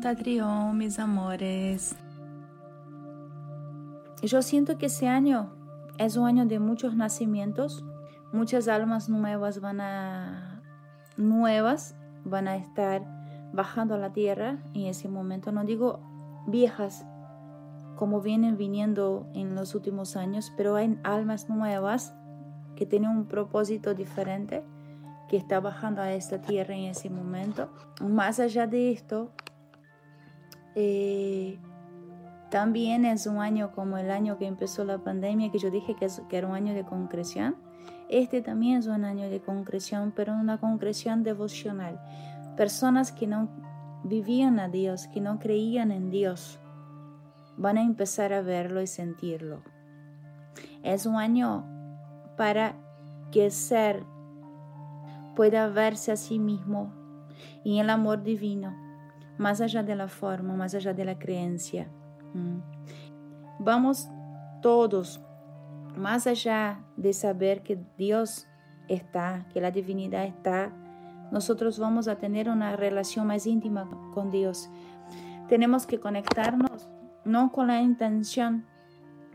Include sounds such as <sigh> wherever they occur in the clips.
Tatrión, mis amores. Yo siento que ese año es un año de muchos nacimientos, muchas almas nuevas van a nuevas van a estar bajando a la tierra en ese momento. No digo viejas como vienen viniendo en los últimos años, pero hay almas nuevas que tienen un propósito diferente que está bajando a esta tierra en ese momento. Más allá de esto, eh, también es un año como el año que empezó la pandemia, que yo dije que, que, era un año de concreción. Este también es un año de concreción, pero una concreción devocional. Personas que no vivían a Dios, que no creían en Dios, van a empezar a verlo y sentirlo. Es un año para que ser pueda verse a sí mismo y el amor divino más allá de la forma, más allá de la creencia. Vamos todos, más allá de saber que Dios está, que la divinidad está, nosotros vamos a tener una relación más íntima con Dios. Tenemos que conectarnos no con la intención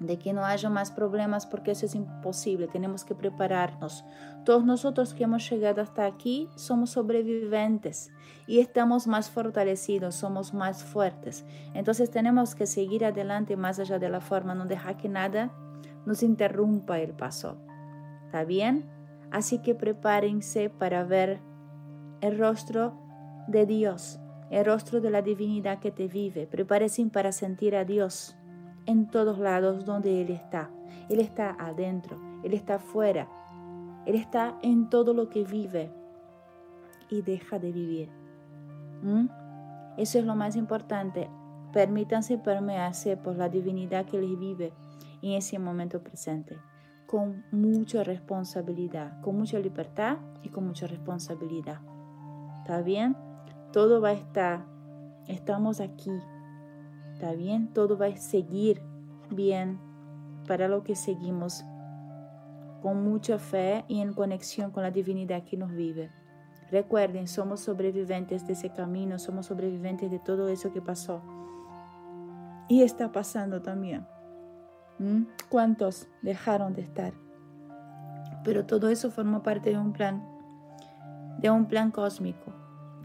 de que no haya más problemas porque eso es imposible, tenemos que prepararnos. Todos nosotros que hemos llegado hasta aquí somos sobrevivientes y estamos más fortalecidos, somos más fuertes. Entonces tenemos que seguir adelante más allá de la forma, no dejar que nada nos interrumpa el paso. ¿Está bien? Así que prepárense para ver el rostro de Dios, el rostro de la divinidad que te vive. Prepárense para sentir a Dios en todos lados donde Él está. Él está adentro, Él está afuera, Él está en todo lo que vive y deja de vivir. ¿Mm? Eso es lo más importante. Permítanse permearse por la divinidad que les vive en ese momento presente, con mucha responsabilidad, con mucha libertad y con mucha responsabilidad. ¿Está bien? Todo va a estar. Estamos aquí ¿Está bien? Todo va a seguir bien para lo que seguimos con mucha fe y en conexión con la divinidad que nos vive. Recuerden, somos sobrevivientes de ese camino, somos sobrevivientes de todo eso que pasó. Y está pasando también. ¿Mm? ¿Cuántos dejaron de estar? Pero todo eso forma parte de un plan, de un plan cósmico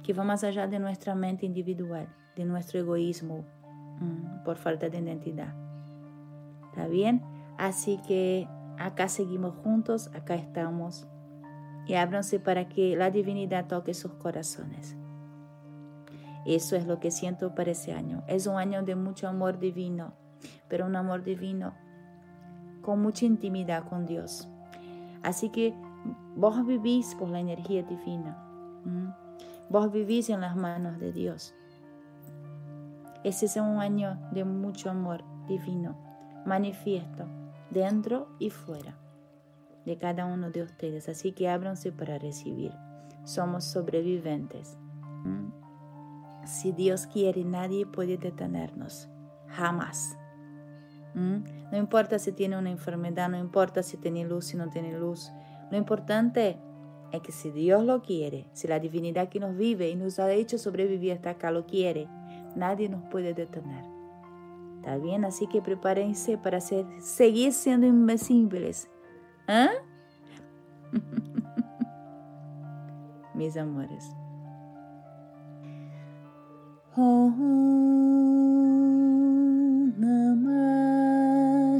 que va más allá de nuestra mente individual, de nuestro egoísmo por falta de identidad. ¿Está bien? Así que acá seguimos juntos, acá estamos. Y ábranse para que la divinidad toque sus corazones. Eso es lo que siento para ese año. Es un año de mucho amor divino, pero un amor divino con mucha intimidad con Dios. Así que vos vivís por la energía divina. Vos vivís en las manos de Dios. Ese es un año de mucho amor divino, manifiesto dentro y fuera de cada uno de ustedes. Así que ábranse para recibir. Somos sobrevivientes. ¿Mm? Si Dios quiere, nadie puede detenernos. Jamás. ¿Mm? No importa si tiene una enfermedad, no importa si tiene luz, si no tiene luz. Lo importante es que si Dios lo quiere, si la divinidad que nos vive y nos ha hecho sobrevivir hasta acá lo quiere, nadie nos puede detener. Está bien, así que prepárense para ser, seguir siendo invencibles. ¿Eh? <laughs> Mis amores. Oh, namah